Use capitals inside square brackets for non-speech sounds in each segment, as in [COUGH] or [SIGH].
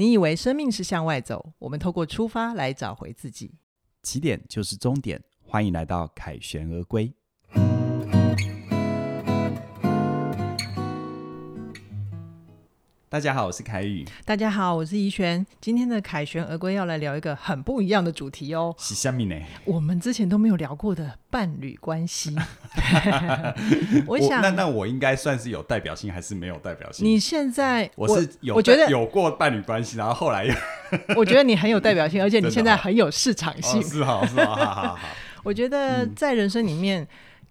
你以为生命是向外走，我们透过出发来找回自己。起点就是终点，欢迎来到凯旋而归。大家好，我是凯宇。大家好，我是怡璇。今天的凯旋而归要来聊一个很不一样的主题哦。是什么呢？我们之前都没有聊过的伴侣关系。[LAUGHS] 我想，我那那我应该算是有代表性，还是没有代表性？你现在我是有，我觉得有过伴侣关系，然后后来又，[LAUGHS] 我觉得你很有代表性，而且你现在很有市场性。哦、是好是好，好好好。[LAUGHS] 我觉得在人生里面，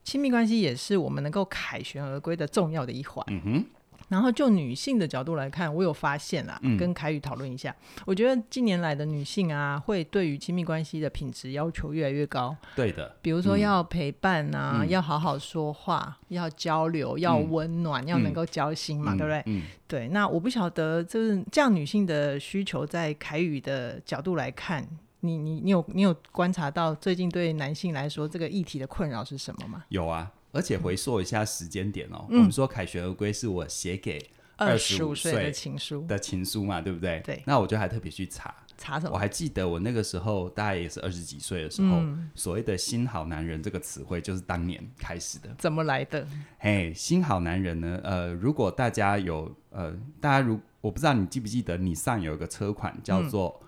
亲、嗯、密关系也是我们能够凯旋而归的重要的一环。嗯哼。然后就女性的角度来看，我有发现啦，嗯、跟凯宇讨论一下。我觉得近年来的女性啊，会对于亲密关系的品质要求越来越高。对的，比如说要陪伴啊，嗯、要好好说话，嗯、要交流，要温暖，嗯、要能够交心嘛，嗯、对不对？嗯、对。那我不晓得，就是这样女性的需求，在凯宇的角度来看，你你你有你有观察到最近对男性来说这个议题的困扰是什么吗？有啊。而且回溯一下时间点哦，嗯、我们说凯旋而归是我写给二十五岁的情书的情书嘛，对不对？对。那我就还特别去查查什么？我还记得我那个时候大概也是二十几岁的时候，嗯、所谓的“新好男人”这个词汇就是当年开始的。怎么来的？嘿，新好男人呢？呃，如果大家有呃，大家如我不知道你记不记得，你上有一个车款叫做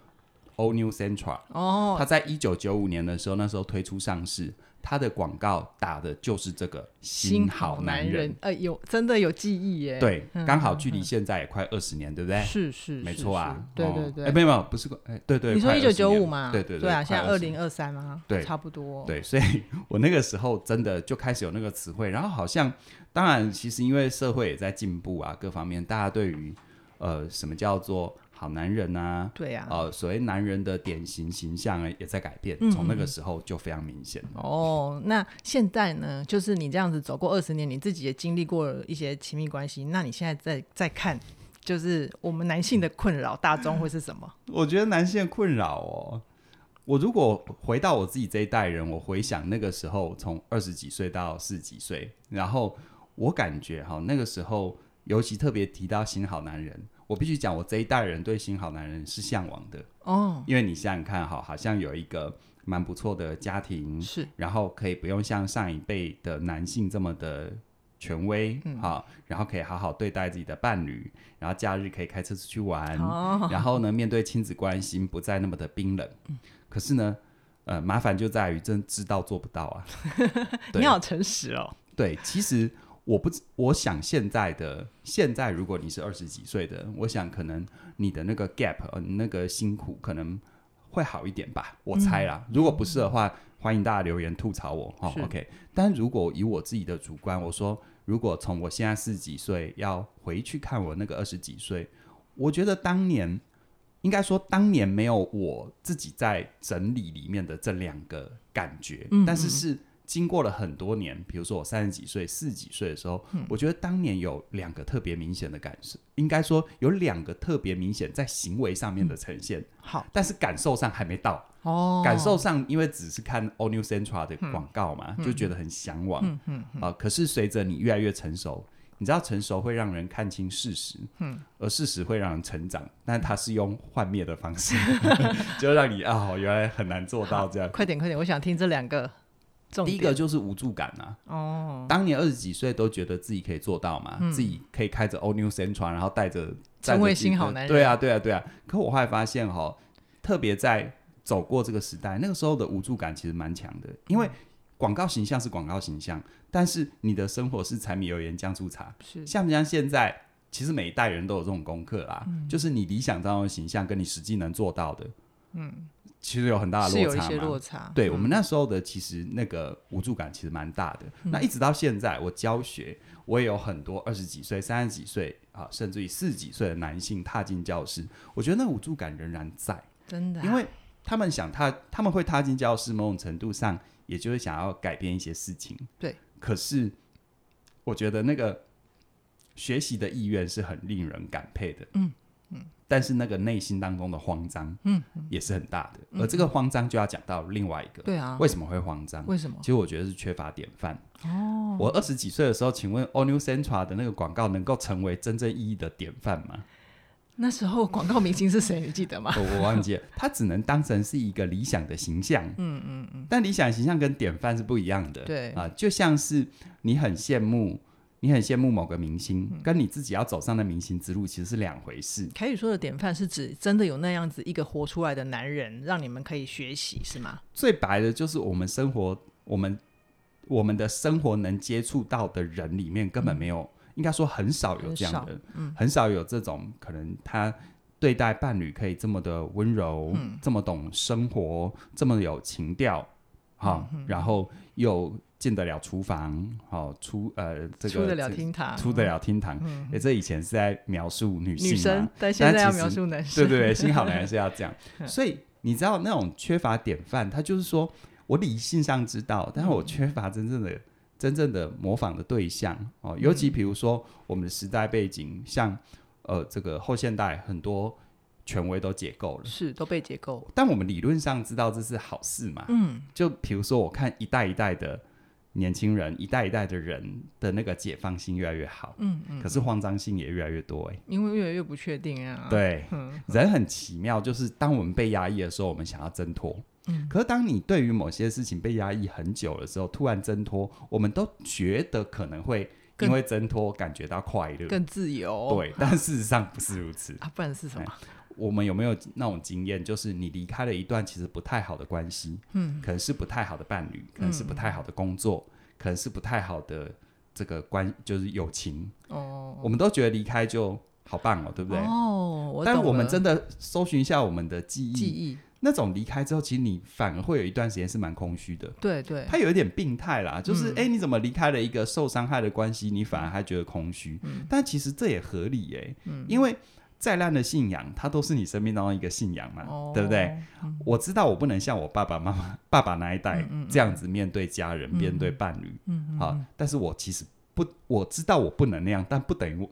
All New Sentra 哦，它在一九九五年的时候，那时候推出上市。他的广告打的就是这个新好男人，男人呃，有真的有记忆耶。对，刚好距离现在也快二十年，对不对？是是，没错啊。对对对，哎，没有没有，不是，哎，对对。你说一九九五嘛？对对对啊，现在二零二三吗，对，差不多。对，所以 [LAUGHS] 我那个时候真的就开始有那个词汇，然后好像，当然，其实因为社会也在进步啊，各方面，大家对于呃，什么叫做好男人啊，对呀，呃，所谓男人的典型形象也在改变，从那个时候就非常明显。哦，那现在呢？就是你这样子走过二十年，你自己也经历过了一些亲密关系，那你现在在在看，就是我们男性的困扰大众会是什么？[LAUGHS] 我觉得男性的困扰哦，我如果回到我自己这一代人，我回想那个时候，从二十几岁到四十几岁，然后我感觉哈，那个时候尤其特别提到新好男人。我必须讲，我这一代人对新好男人是向往的。哦，因为你想想看，哈，好像有一个蛮不错的家庭，是，然后可以不用像上一辈的男性这么的权威，嗯，好，然后可以好好对待自己的伴侣，然后假日可以开车出去玩，哦，然后呢，面对亲子关系不再那么的冰冷，嗯，可是呢，呃，麻烦就在于真知道做不到啊，[LAUGHS] 你好诚实哦，对，其实。我不，我想现在的现在，如果你是二十几岁的，我想可能你的那个 gap，呃，那个辛苦可能会好一点吧，我猜啦。嗯、如果不是的话，嗯、欢迎大家留言吐槽我。哦，OK。但如果以我自己的主观，我说，如果从我现在四十几岁要回去看我那个二十几岁，我觉得当年应该说当年没有我自己在整理里面的这两个感觉，嗯嗯但是是。经过了很多年，比如说我三十几岁、四十几岁的时候，嗯、我觉得当年有两个特别明显的感受，应该说有两个特别明显在行为上面的呈现。嗯、好，但是感受上还没到。哦，感受上因为只是看 All New Sentra 的广告嘛，嗯、就觉得很向往。嗯嗯嗯、啊，可是随着你越来越成熟，你知道成熟会让人看清事实，嗯，而事实会让人成长，但它是用幻灭的方式，[LAUGHS] 就让你啊，原来很难做到这样。快点快点，我想听这两个。第一个就是无助感啊！哦，当年二十几岁都觉得自己可以做到嘛，嗯、自己可以开着 All New Sentra，然后带着成为新好男人。对啊，对啊，对啊！可我后来发现哈，特别在走过这个时代，那个时候的无助感其实蛮强的，因为广告形象是广告形象，但是你的生活是柴米油盐酱醋茶，是像不像现在？其实每一代人都有这种功课啦，嗯、就是你理想当中的形象跟你实际能做到的，嗯。其实有很大的落差嘛，是有一些落差。对、嗯、我们那时候的，其实那个无助感其实蛮大的。嗯、那一直到现在，我教学，我也有很多二十几岁、三十几岁啊，甚至于四十几岁的男性踏进教室，我觉得那无助感仍然在。真的、啊，因为他们想踏，他们会踏进教室，某种程度上，也就是想要改变一些事情。对。可是，我觉得那个学习的意愿是很令人感佩的。嗯。但是那个内心当中的慌张，嗯，也是很大的。嗯、而这个慌张就要讲到另外一个，对啊，为什么会慌张？为什么？其实我觉得是缺乏典范。哦，我二十几岁的时候，请问 All New Sentra 的那个广告能够成为真正意义的典范吗？那时候广告明星是谁？你记得吗？我 [LAUGHS] 我忘记了，他只能当成是一个理想的形象。嗯嗯嗯。但理想形象跟典范是不一样的。对啊，就像是你很羡慕。你很羡慕某个明星，嗯、跟你自己要走上的明星之路其实是两回事。凯宇说的典范是指真的有那样子一个活出来的男人，让你们可以学习，是吗？最白的就是我们生活，我们我们的生活能接触到的人里面，根本没有，嗯、应该说很少有这样的，很少，嗯、很少有这种可能，他对待伴侣可以这么的温柔，嗯、这么懂生活，这么有情调，哈、嗯，然后又。进得了厨房，好出呃这个出得了厅堂，出得了厅堂。哎，这以前是在描述女性，女生，但现在要描述男生。对对对，幸好男人是要这样。[LAUGHS] 所以你知道那种缺乏典范，他就是说我理性上知道，但是我缺乏真正的、真正的模仿的对象哦。尤其比如说我们的时代背景，像呃这个后现代很多。权威都解构了，是都被解构。但我们理论上知道这是好事嘛？嗯，就比如说，我看一代一代的年轻人，一代一代的人的那个解放性越来越好，嗯嗯，可是慌张性也越来越多，哎，因为越来越不确定啊。对，嗯、人很奇妙，就是当我们被压抑的时候，我们想要挣脱，嗯，可是当你对于某些事情被压抑很久的时候，突然挣脱，我们都觉得可能会因为挣脱感觉到快乐、更自由。对，但事实上不是如此 [LAUGHS] 啊，不然是什么？我们有没有那种经验，就是你离开了一段其实不太好的关系，嗯，可能是不太好的伴侣，可能是不太好的工作，嗯、可能是不太好的这个关，就是友情。哦，我们都觉得离开就好棒哦，对不对？哦，我但我们真的搜寻一下我们的记忆，记忆那种离开之后，其实你反而会有一段时间是蛮空虚的。对对，他有一点病态啦，就是哎、嗯欸，你怎么离开了一个受伤害的关系，你反而还觉得空虚？嗯、但其实这也合理耶、欸，嗯、因为。再烂的信仰，它都是你生命当中一个信仰嘛，哦、对不对？嗯、我知道我不能像我爸爸妈妈、[LAUGHS] 爸爸那一代这样子面对家人、嗯、面对伴侣，嗯嗯、好，但是我其实不，我知道我不能那样，但不等于我，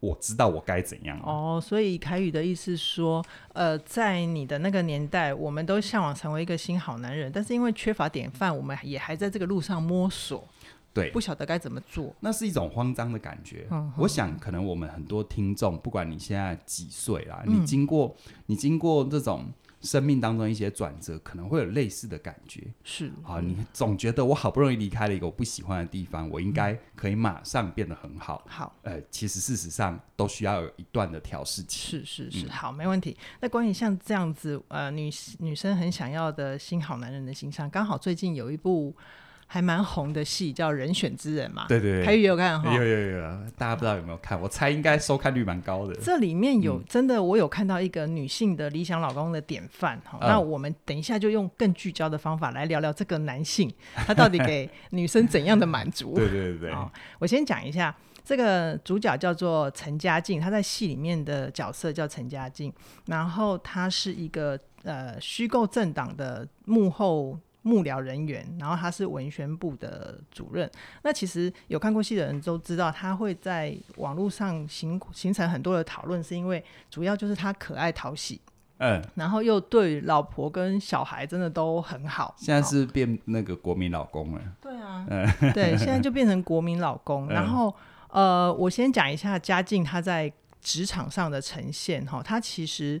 我知道我该怎样。哦，所以凯宇的意思说，呃，在你的那个年代，我们都向往成为一个新好男人，但是因为缺乏典范，我们也还在这个路上摸索。对，不晓得该怎么做，那是一种慌张的感觉。嗯、我想，可能我们很多听众，不管你现在几岁啦，嗯、你经过你经过这种生命当中一些转折，可能会有类似的感觉。是啊，你总觉得我好不容易离开了一个我不喜欢的地方，我应该可以马上变得很好。好、嗯，呃，其实事实上都需要有一段的调试期。是是是，嗯、好，没问题。那关于像这样子，呃，女女生很想要的新好男人的形象，刚好最近有一部。还蛮红的戏叫《人选之人》嘛，对对对，凯宇有看哈？有有有，大家不知道有没有看？我猜应该收看率蛮高的。这里面有真的，我有看到一个女性的理想老公的典范哈。嗯、那我们等一下就用更聚焦的方法来聊聊这个男性，[LAUGHS] 他到底给女生怎样的满足？对对对对。我先讲一下，这个主角叫做陈家静，他在戏里面的角色叫陈家静，然后他是一个呃虚构政党的幕后。幕僚人员，然后他是文宣部的主任。那其实有看过戏的人都知道，他会在网络上形形成很多的讨论，是因为主要就是他可爱讨喜，嗯，然后又对老婆跟小孩真的都很好。现在是变那个国民老公了。对啊，嗯、[LAUGHS] 对，现在就变成国民老公。然后呃，我先讲一下嘉靖他在职场上的呈现哈，他其实。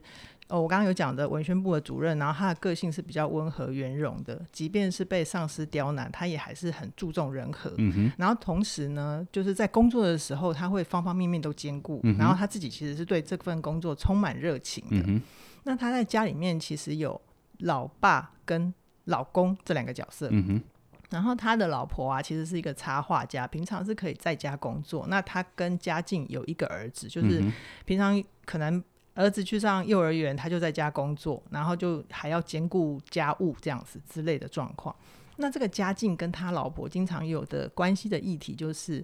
哦，我刚刚有讲的文宣部的主任，然后他的个性是比较温和圆融的，即便是被上司刁难，他也还是很注重人和。嗯哼。然后同时呢，就是在工作的时候，他会方方面面都兼顾。嗯哼。然后他自己其实是对这份工作充满热情的。嗯哼。那他在家里面其实有老爸跟老公这两个角色。嗯哼。然后他的老婆啊，其实是一个插画家，平常是可以在家工作。那他跟家境有一个儿子，就是平常可能。儿子去上幼儿园，他就在家工作，然后就还要兼顾家务这样子之类的状况。那这个家境跟他老婆经常有的关系的议题，就是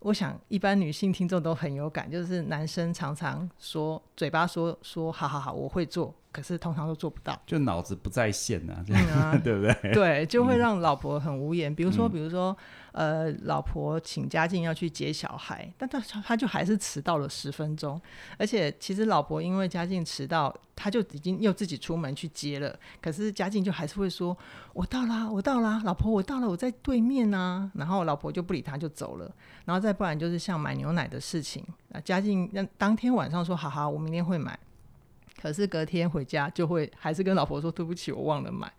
我想一般女性听众都很有感，就是男生常常说嘴巴说说好好好，我会做。可是通常都做不到，就脑子不在线呐、啊，这样、嗯啊、[LAUGHS] 对不对？对，就会让老婆很无言。嗯、比如说，比如说，呃，老婆请家境要去接小孩，但他他就还是迟到了十分钟。而且，其实老婆因为家境迟到，他就已经又自己出门去接了。可是家境就还是会说：“我到啦，我到啦，老婆，我到了，我在对面啊。”然后老婆就不理他，就走了。然后再不然就是像买牛奶的事情，嘉靖那当天晚上说好好，我明天会买，可是隔天回家就会还是跟老婆说对不起，我忘了买。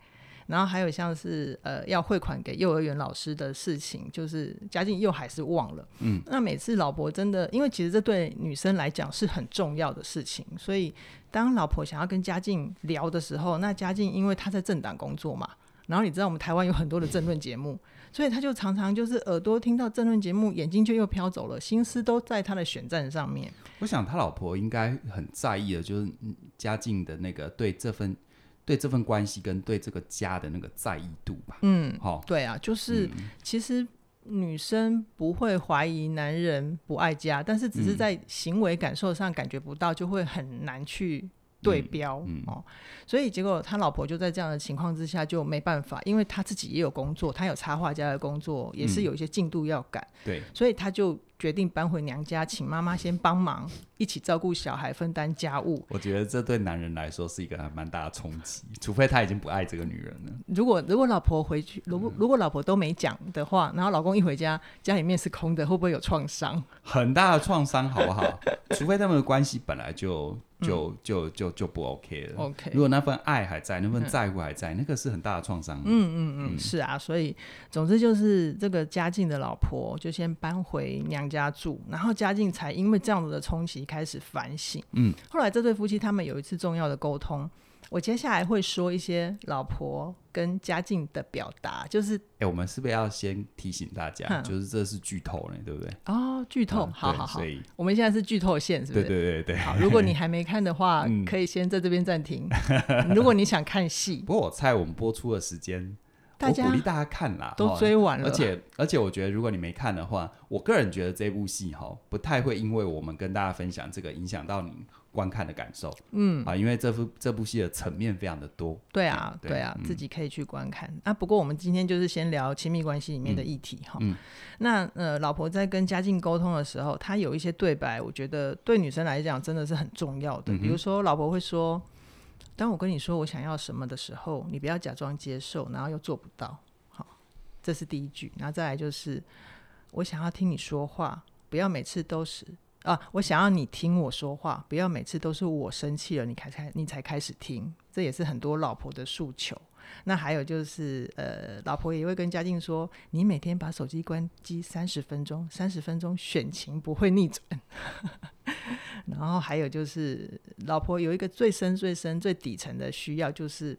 然后还有像是呃要汇款给幼儿园老师的事情，就是嘉靖又还是忘了。嗯，那每次老婆真的，因为其实这对女生来讲是很重要的事情，所以当老婆想要跟嘉靖聊的时候，那嘉靖因为他在政党工作嘛，然后你知道我们台湾有很多的政论节目，所以他就常常就是耳朵听到政论节目，眼睛就又飘走了，心思都在他的选战上面。我想他老婆应该很在意的，就是嘉靖的那个对这份。对这份关系跟对这个家的那个在意度吧，嗯，好、哦，对啊，就是、嗯、其实女生不会怀疑男人不爱家，但是只是在行为感受上感觉不到，就会很难去对标、嗯嗯、哦。所以结果他老婆就在这样的情况之下就没办法，因为他自己也有工作，他有插画家的工作，也是有一些进度要赶，对、嗯，所以他就。决定搬回娘家，请妈妈先帮忙，一起照顾小孩，分担家务。我觉得这对男人来说是一个还蛮大的冲击，除非他已经不爱这个女人了。如果如果老婆回去，如果如果老婆都没讲的话，然后老公一回家，家里面是空的，会不会有创伤？很大的创伤，好不好？[LAUGHS] 除非他们的关系本来就。就就就就不 OK 了。OK，如果那份爱还在，那份在乎还在，嗯、那个是很大的创伤。嗯嗯嗯，是啊。所以总之就是这个嘉靖的老婆就先搬回娘家住，然后嘉靖才因为这样子的冲击开始反省。嗯，后来这对夫妻他们有一次重要的沟通。我接下来会说一些老婆跟家境的表达，就是，哎、欸，我们是不是要先提醒大家，嗯、就是这是剧透呢，对不对？哦，剧透，嗯、好好好，我们现在是剧透线，是不是？对对对对。好，如果你还没看的话，[LAUGHS] 可以先在这边暂停。如果你想看戏，[LAUGHS] 不过我猜我们播出的时间，我鼓励大家看啦，都追完了。而且而且，我觉得如果你没看的话，我个人觉得这部戏哈不太会因为我们跟大家分享这个影响到你。观看的感受，嗯啊，因为这部这部戏的层面非常的多，对啊，对，对啊，嗯、自己可以去观看。啊，不过我们今天就是先聊亲密关系里面的议题哈。嗯，那呃，老婆在跟家境沟通的时候，她有一些对白，我觉得对女生来讲真的是很重要的。嗯、比如说，老婆会说：“当我跟你说我想要什么的时候，你不要假装接受，然后又做不到。”好，这是第一句。然后再来就是，我想要听你说话，不要每次都是。啊，我想要你听我说话，不要每次都是我生气了，你才开你才开始听，这也是很多老婆的诉求。那还有就是，呃，老婆也会跟嘉靖说，你每天把手机关机三十分钟，三十分钟选情不会逆转。然后还有就是，老婆有一个最深、最深、最底层的需要，就是。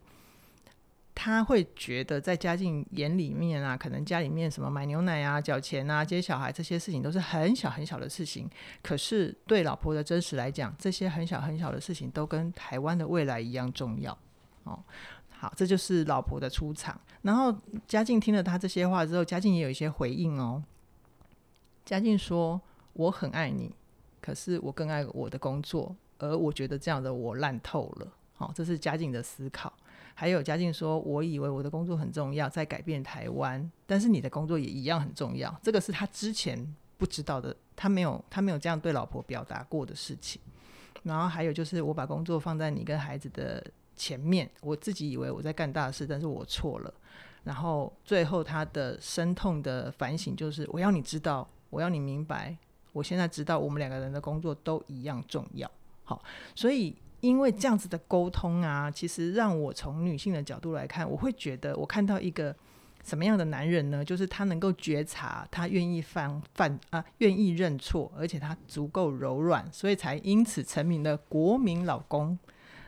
他会觉得，在嘉靖眼里面啊，可能家里面什么买牛奶啊、缴钱啊、接小孩这些事情都是很小很小的事情。可是对老婆的真实来讲，这些很小很小的事情都跟台湾的未来一样重要。哦，好，这就是老婆的出场。然后嘉靖听了他这些话之后，嘉靖也有一些回应哦。嘉靖说：“我很爱你，可是我更爱我的工作，而我觉得这样的我烂透了。”好，这是嘉靖的思考。还有嘉靖说：“我以为我的工作很重要，在改变台湾，但是你的工作也一样很重要。这个是他之前不知道的，他没有他没有这样对老婆表达过的事情。然后还有就是，我把工作放在你跟孩子的前面，我自己以为我在干大事，但是我错了。然后最后他的深痛的反省就是：我要你知道，我要你明白，我现在知道我们两个人的工作都一样重要。好，所以。”因为这样子的沟通啊，其实让我从女性的角度来看，我会觉得我看到一个什么样的男人呢？就是他能够觉察，他愿意犯犯啊，愿意认错，而且他足够柔软，所以才因此成名的国民老公。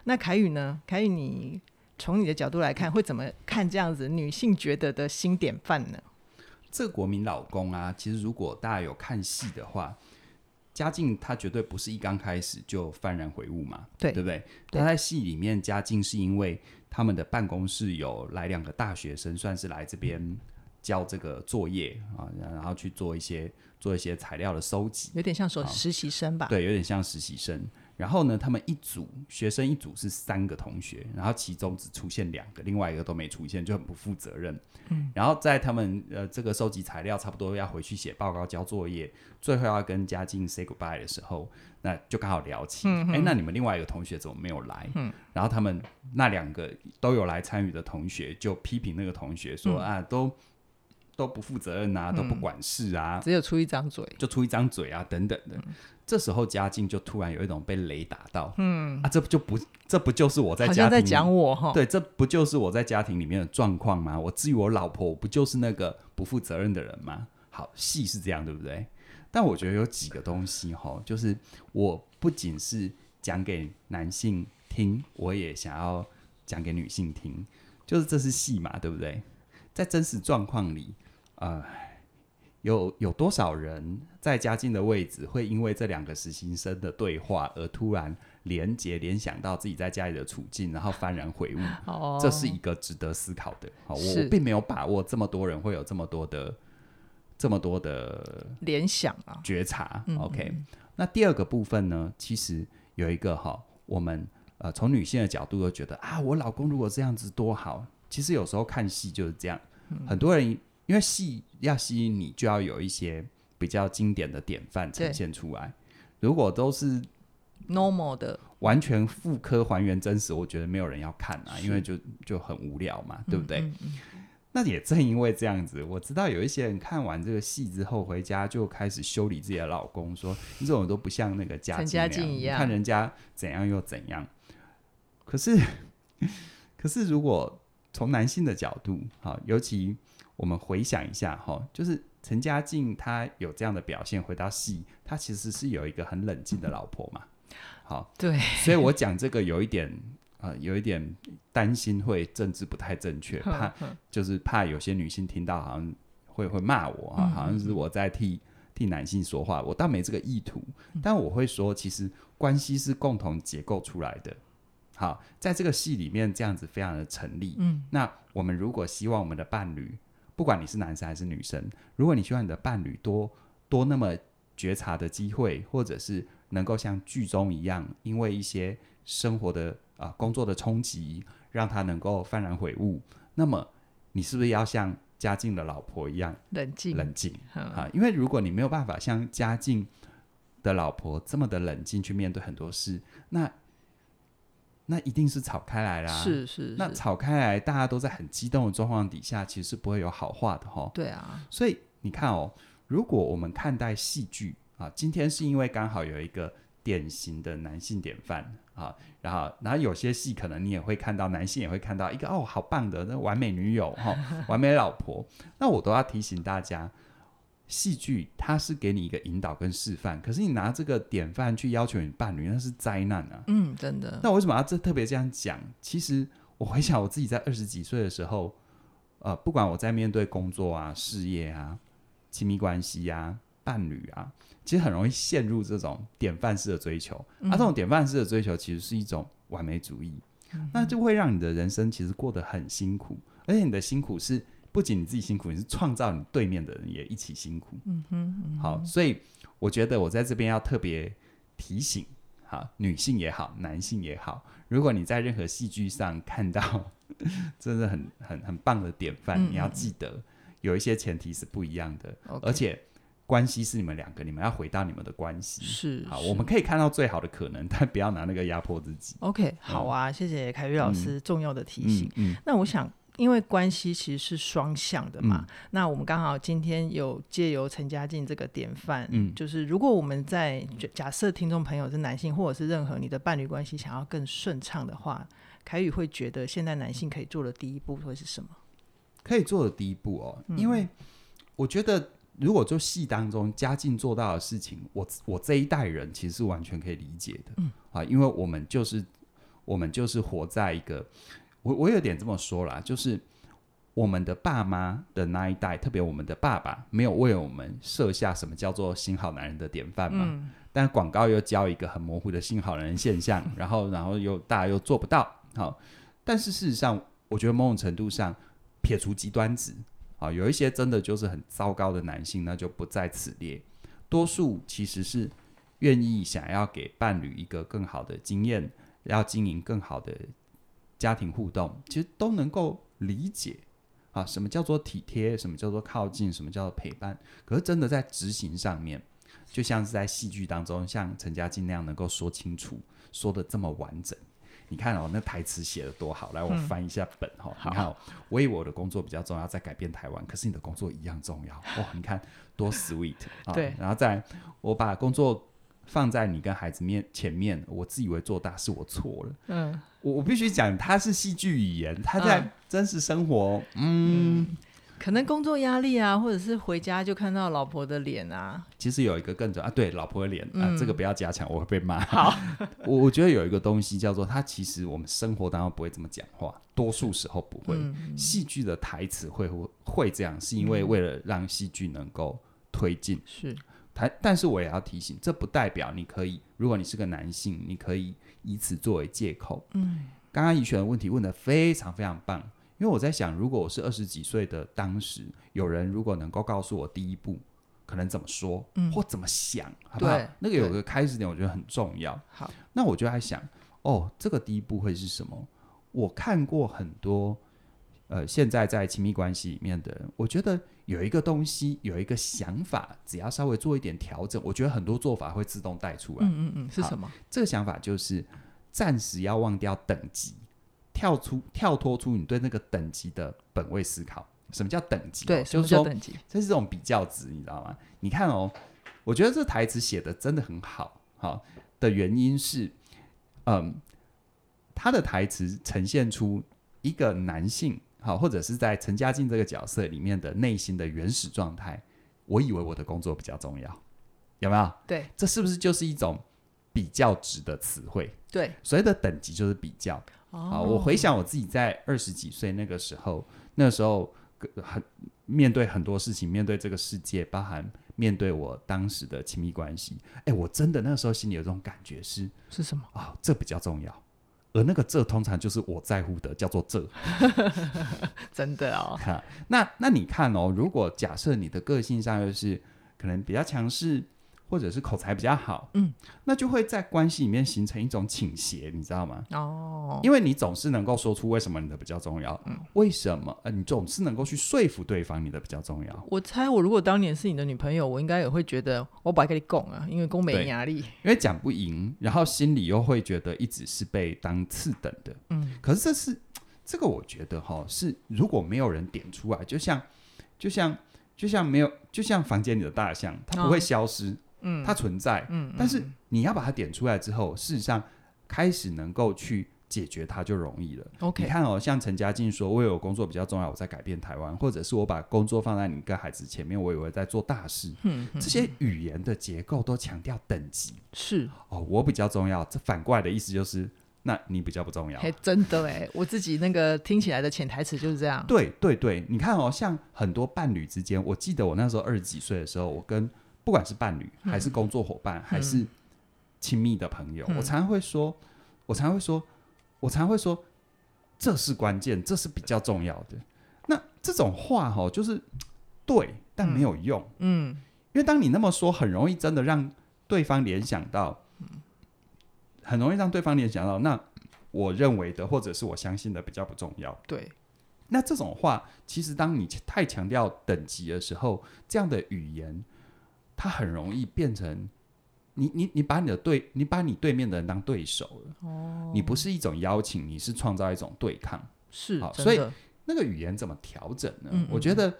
那凯宇呢？凯宇，你从你的角度来看，会怎么看这样子女性觉得的新典范呢？这个国民老公啊，其实如果大家有看戏的话。嘉靖他绝对不是一刚开始就幡然悔悟嘛，对，对不对？他在戏里面，嘉靖是因为他们的办公室有来两个大学生，算是来这边交这个作业啊，然后去做一些做一些材料的收集，有点像说实习生吧？对，有点像实习生。然后呢，他们一组学生一组是三个同学，然后其中只出现两个，另外一个都没出现，就很不负责任。嗯，然后在他们呃这个收集材料差不多要回去写报告交作业，最后要跟嘉靖 say goodbye 的时候，那就刚好聊起，哎、嗯，那你们另外一个同学怎么没有来？嗯，然后他们那两个都有来参与的同学就批评那个同学说、嗯、啊，都都不负责任啊，都不管事啊，只有出一张嘴，就出一张嘴啊，等等的。嗯这时候家境就突然有一种被雷打到，嗯啊，这不就不这不就是我在家庭在讲我哈？对，这不就是我在家庭里面的状况吗？我至于我老婆，我不就是那个不负责任的人吗？好，戏是这样，对不对？但我觉得有几个东西哈，就是我不仅是讲给男性听，我也想要讲给女性听，就是这是戏嘛，对不对？在真实状况里，呃。有有多少人在家境的位置会因为这两个实习生的对话而突然连结联想到自己在家里的处境，然后幡然悔悟？哦，这是一个值得思考的。好，我并没有把握这么多人会有这么多的这么多的联想啊觉察。OK，那第二个部分呢？其实有一个哈，我们呃从女性的角度都觉得啊，我老公如果这样子多好。其实有时候看戏就是这样，很多人。因为戏要吸引你，就要有一些比较经典的典范呈现出来。如果都是 normal 的，完全复刻还原真实，我觉得没有人要看啊，因为就就很无聊嘛，对不对？嗯嗯嗯、那也正因为这样子，我知道有一些人看完这个戏之后回家就开始修理自己的老公，说你这种都不像那个嘉靖那样，一样，看人家怎样又怎样。可是，[LAUGHS] 可是如果从男性的角度，哈，尤其。我们回想一下哈，就是陈嘉靖他有这样的表现，回到戏，他其实是有一个很冷静的老婆嘛。好，对，所以我讲这个有一点呃，有一点担心会政治不太正确，怕就是怕有些女性听到好像会会骂我啊，好像是我在替替男性说话，我倒没这个意图，但我会说，其实关系是共同结构出来的。好，在这个戏里面这样子非常的成立。嗯，那我们如果希望我们的伴侣。不管你是男生还是女生，如果你希望你的伴侣多多那么觉察的机会，或者是能够像剧中一样，因为一些生活的啊、呃、工作的冲击，让他能够幡然悔悟，那么你是不是要像嘉靖的老婆一样冷静冷静啊？因为如果你没有办法像嘉靖的老婆这么的冷静去面对很多事，那。那一定是吵开来啦，是是，是。那吵开来，大家都在很激动的状况底下，其实是不会有好话的哈。对啊。所以你看哦，如果我们看待戏剧啊，今天是因为刚好有一个典型的男性典范啊，然后然后有些戏可能你也会看到男性也会看到一个哦，好棒的那完美女友哈，[LAUGHS] 完美老婆，那我都要提醒大家。戏剧它是给你一个引导跟示范，可是你拿这个典范去要求你伴侣，那是灾难啊！嗯，真的。那我为什么要这特别这样讲？其实我回想我自己在二十几岁的时候，呃，不管我在面对工作啊、事业啊、亲密关系啊、伴侣啊，其实很容易陷入这种典范式的追求。嗯、啊，这种典范式的追求其实是一种完美主义，嗯、那就会让你的人生其实过得很辛苦，而且你的辛苦是。不仅你自己辛苦，你是创造你对面的人也一起辛苦。嗯哼，嗯哼，好，所以我觉得我在这边要特别提醒，哈，女性也好，男性也好，如果你在任何戏剧上看到 [LAUGHS] 真的很很很棒的典范，嗯、你要记得有一些前提是不一样的，嗯、而且关系是你们两个，你们要回到你们的关系。是，好，是我们可以看到最好的可能，但不要拿那个压迫自己。OK，好啊，嗯、谢谢凯宇老师重要的提醒。嗯，嗯，那我想。因为关系其实是双向的嘛，嗯、那我们刚好今天有借由陈嘉靖这个典范，嗯，就是如果我们在假设听众朋友是男性，或者是任何你的伴侣关系想要更顺畅的话，凯宇会觉得现在男性可以做的第一步会是什么？可以做的第一步哦，嗯、因为我觉得如果就戏当中嘉靖做到的事情，我我这一代人其实是完全可以理解的，嗯。啊，因为我们就是我们就是活在一个。我我有点这么说啦，就是我们的爸妈的那一代，特别我们的爸爸，没有为我们设下什么叫做新好男人的典范嘛。嗯、但广告又教一个很模糊的新好男人现象，然后然后又大家又做不到。好，但是事实上，我觉得某种程度上，撇除极端值，啊，有一些真的就是很糟糕的男性，那就不在此列。多数其实是愿意想要给伴侣一个更好的经验，要经营更好的。家庭互动其实都能够理解啊，什么叫做体贴，什么叫做靠近，什么叫做陪伴。可是真的在执行上面，就像是在戏剧当中，像陈嘉靖那样能够说清楚，说的这么完整。你看哦，那台词写的多好！来，我翻一下本哈。嗯、你看、哦，我以为我的工作比较重要，在改变台湾，可是你的工作一样重要哇！你看多 sweet 啊！对，然后再我把工作放在你跟孩子面前面，我自以为做大是我错了。嗯，我我必须讲，它是戏剧语言，它在真实生活，嗯。嗯可能工作压力啊，或者是回家就看到老婆的脸啊。其实有一个更重要啊，对，老婆的脸、嗯、啊，这个不要加强，我会被骂。好，[LAUGHS] 我我觉得有一个东西叫做，它其实我们生活当中不会这么讲话，多数时候不会。戏剧、嗯、的台词会会这样，是因为为了让戏剧能够推进。是台，但是我也要提醒，这不代表你可以，如果你是个男性，你可以以此作为借口。嗯，刚刚怡璇的问题问的非常非常棒。因为我在想，如果我是二十几岁的当时，有人如果能够告诉我第一步可能怎么说，嗯、或怎么想，好不好？对那个有个开始点，我觉得很重要。好，那我就在想，哦，这个第一步会是什么？我看过很多，呃，现在在亲密关系里面的人，我觉得有一个东西，有一个想法，只要稍微做一点调整，我觉得很多做法会自动带出来。嗯嗯嗯，是什么？这个想法就是暂时要忘掉等级。跳出、跳脱出你对那个等级的本位思考。什么叫等级？对，就是说等级，这是这种比较值，你知道吗？你看哦，我觉得这台词写的真的很好，好，的原因是，嗯，他的台词呈现出一个男性，好，或者是在陈家静这个角色里面的内心的原始状态。我以为我的工作比较重要，有没有？对，这是不是就是一种比较值的词汇？对，所谓的等级就是比较。啊，我回想我自己在二十几岁那个时候，那个时候很面对很多事情，面对这个世界，包含面对我当时的亲密关系。哎，我真的那个时候心里有这种感觉是是什么哦？这比较重要，而那个这通常就是我在乎的，叫做这。[LAUGHS] 真的哦。哈，那那你看哦，如果假设你的个性上又是可能比较强势。或者是口才比较好，嗯，那就会在关系里面形成一种倾斜，你知道吗？哦，因为你总是能够说出为什么你的比较重要，嗯，为什么？呃，你总是能够去说服对方你的比较重要。我猜，我如果当年是你的女朋友，我应该也会觉得我不爱跟你拱啊，因为讲没压力，因为讲不赢，然后心里又会觉得一直是被当次等的，嗯。可是这是这个，我觉得哈，是如果没有人点出来，就像就像就像没有，就像房间里的大象，它不会消失。它存在，嗯，但是你要把它点出来之后，事实上开始能够去解决它就容易了。OK，你看哦，像陈家静说，我有工作比较重要，我在改变台湾，或者是我把工作放在你跟孩子前面，我以为在做大事。嗯，这些语言的结构都强调等级，是哦，我比较重要。这反过来的意思就是，那你比较不重要。嘿，真的哎，我自己那个听起来的潜台词就是这样。对对对，你看哦，像很多伴侣之间，我记得我那时候二十几岁的时候，我跟不管是伴侣，还是工作伙伴，嗯、还是亲密的朋友，嗯、我常常会说，我常常会说，我常常会说，这是关键，这是比较重要的。那这种话哈，就是对，但没有用。嗯，嗯，因为当你那么说，很容易真的让对方联想到，很容易让对方联想到，那我认为的，或者是我相信的比较不重要。对，那这种话，其实当你太强调等级的时候，这样的语言。它很容易变成你你你把你的对，你把你对面的人当对手了。哦，你不是一种邀请，你是创造一种对抗。是，好，所以那个语言怎么调整呢？嗯嗯，我觉得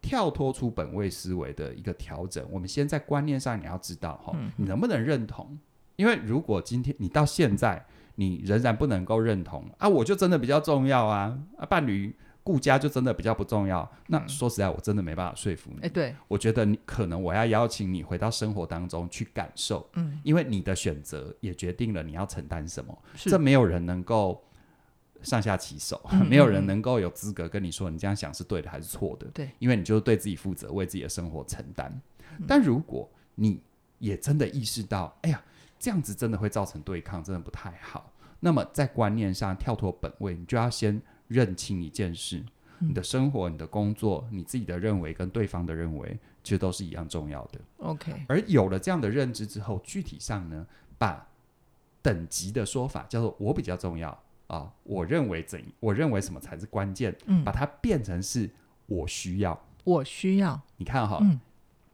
跳脱出本位思维的一个调整，我们先在观念上你要知道哈，你能不能认同？因为如果今天你到现在你仍然不能够认同啊，我就真的比较重要啊，啊，伴侣。顾家就真的比较不重要。那说实在，我真的没办法说服你。哎，对，我觉得你可能我要邀请你回到生活当中去感受。嗯，因为你的选择也决定了你要承担什么。是，这没有人能够上下其手，没有人能够有资格跟你说你这样想是对的还是错的。对，因为你就是对自己负责，为自己的生活承担。但如果你也真的意识到，哎呀，这样子真的会造成对抗，真的不太好。那么在观念上跳脱本位，你就要先。认清一件事，你的生活、你的工作、你自己的认为跟对方的认为，其实都是一样重要的。OK，而有了这样的认知之后，具体上呢，把等级的说法叫做“我比较重要”啊，我认为怎，我认为什么才是关键，嗯，把它变成是我需要，我需要。你看哈，嗯，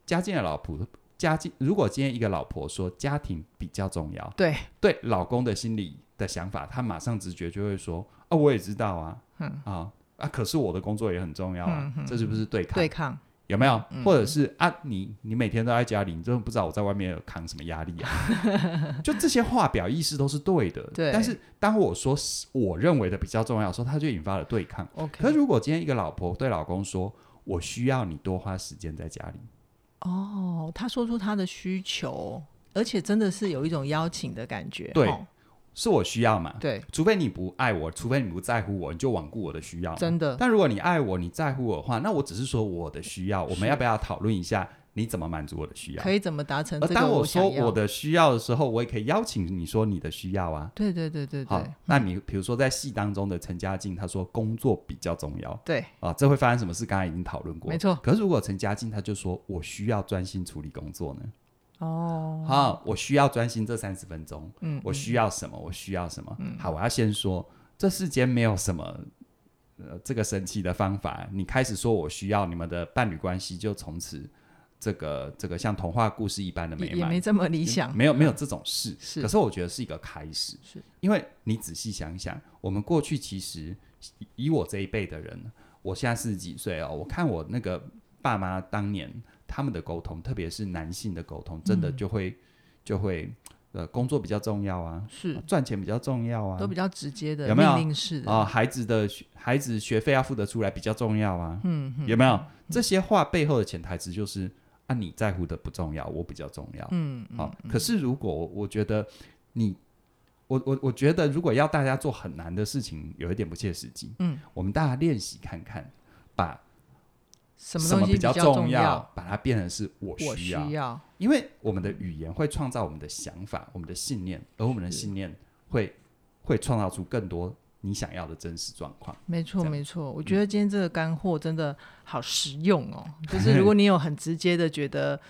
家境的老婆，家境，如果今天一个老婆说家庭比较重要，对对，老公的心理的想法，他马上直觉就会说。啊，我也知道啊，嗯啊啊，可是我的工作也很重要啊，这是不是对抗？对抗，有没有？嗯、或者是啊，你你每天都在家里，你真的不知道我在外面有扛什么压力啊？[LAUGHS] 就这些话表意思都是对的，对。但是当我说我认为的比较重要的时候，他就引发了对抗。OK。可是如果今天一个老婆对老公说：“我需要你多花时间在家里。”哦，他说出他的需求，而且真的是有一种邀请的感觉。对。哦是我需要嘛？对，除非你不爱我，除非你不在乎我，你就罔顾我的需要。真的。但如果你爱我，你在乎我的话，那我只是说我的需要，我们要不要讨论一下你怎么满足我的需要？可以怎么达成？而当我说我的需要的时候，我也可以邀请你说你的需要啊。对对对对对。好，那你比如说在戏当中的陈嘉静，他说工作比较重要。对。啊，这会发生什么事？刚才已经讨论过。没错。可是如果陈嘉静他就说我需要专心处理工作呢？哦，好，我需要专心这三十分钟。嗯，我需要什么？我需要什么？嗯，好，我要先说，这世间没有什么呃这个神奇的方法。你开始说我需要，你们的伴侣关系就从此这个这个像童话故事一般的美满，也没这么理想，没有没有这种事。是，可是我觉得是一个开始，是因为你仔细想想，我们过去其实以我这一辈的人，我现在四十几岁哦，我看我那个爸妈当年。他们的沟通，特别是男性的沟通，真的就会、嗯、就会呃，工作比较重要啊，是。赚钱比较重要啊，都比较直接的，有没有？命令式的。啊、呃？孩子的孩子学费要付得出来比较重要啊，嗯，嗯有没有？这些话背后的潜台词就是啊，你在乎的不重要，我比较重要，嗯，好。可是如果我觉得你，我我我觉得如果要大家做很难的事情，有一点不切实际，嗯，我们大家练习看看，把。什么东西比较重要？把它变成是我需要，我需要，因为我们的语言会创造我们的想法、我们的信念，而我们的信念会会创造出更多你想要的真实状况。没错，没错。我觉得今天这个干货真的好实用哦，嗯、就是 [LAUGHS] 如果你有很直接的觉得。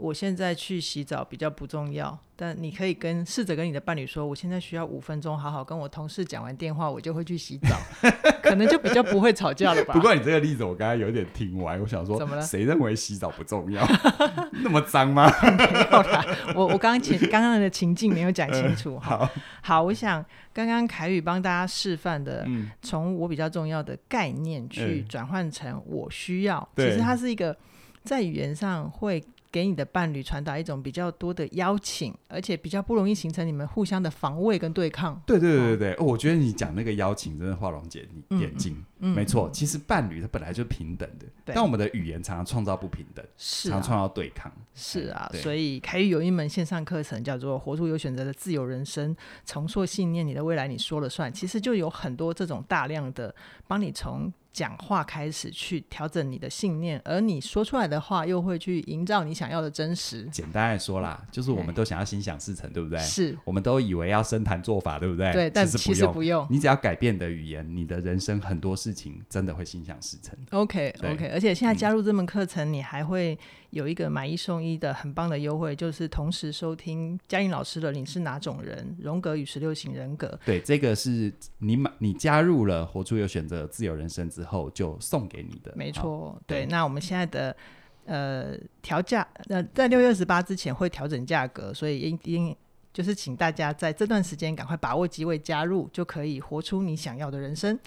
我现在去洗澡比较不重要，但你可以跟试着跟你的伴侣说，我现在需要五分钟，好好跟我同事讲完电话，我就会去洗澡，[LAUGHS] 可能就比较不会吵架了吧。不过你这个例子我刚才有点听完，我想说，怎么了？谁认为洗澡不重要？[LAUGHS] 那么脏吗？[LAUGHS] 没有啦，我我刚刚情刚刚的情境没有讲清楚。嗯、好，好，我想刚刚凯宇帮大家示范的，从、嗯、我比较重要的概念去转换成我需要，嗯、其实它是一个在语言上会。给你的伴侣传达一种比较多的邀请，而且比较不容易形成你们互相的防卫跟对抗。对对对对对，哦，我觉得你讲那个邀请真的画龙点眼睛，嗯，没错。其实伴侣它本来就平等的，但我们的语言常常创造不平等，是常常创造对抗。是啊，所以凯宇有一门线上课程叫做《活出有选择的自由人生》，重塑信念，你的未来你说了算。其实就有很多这种大量的帮你从。讲话开始去调整你的信念，而你说出来的话又会去营造你想要的真实。简单来说啦，就是我们都想要心想事成，对不对？是，我们都以为要深谈做法，对不对？对，但其实不用。你只要改变的语言，你的人生很多事情真的会心想事成。OK，OK，okay, okay, 而且现在加入这门课程，嗯，你还会有一个买一送一的很棒的优惠，就是同时收听嘉玲老师的《你是哪种人？荣格与十六型人格》。对，这个是你买你加入了活出有选择自由人生之后就送给你的。没错，对。那我们现在的呃调价，呃在六月二十八之前会调整价格，所以应应就是请大家在这段时间赶快把握机会加入，就可以活出你想要的人生。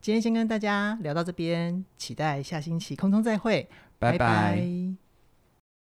今天先跟大家聊到这边，期待下星期空中再会，拜拜。拜拜。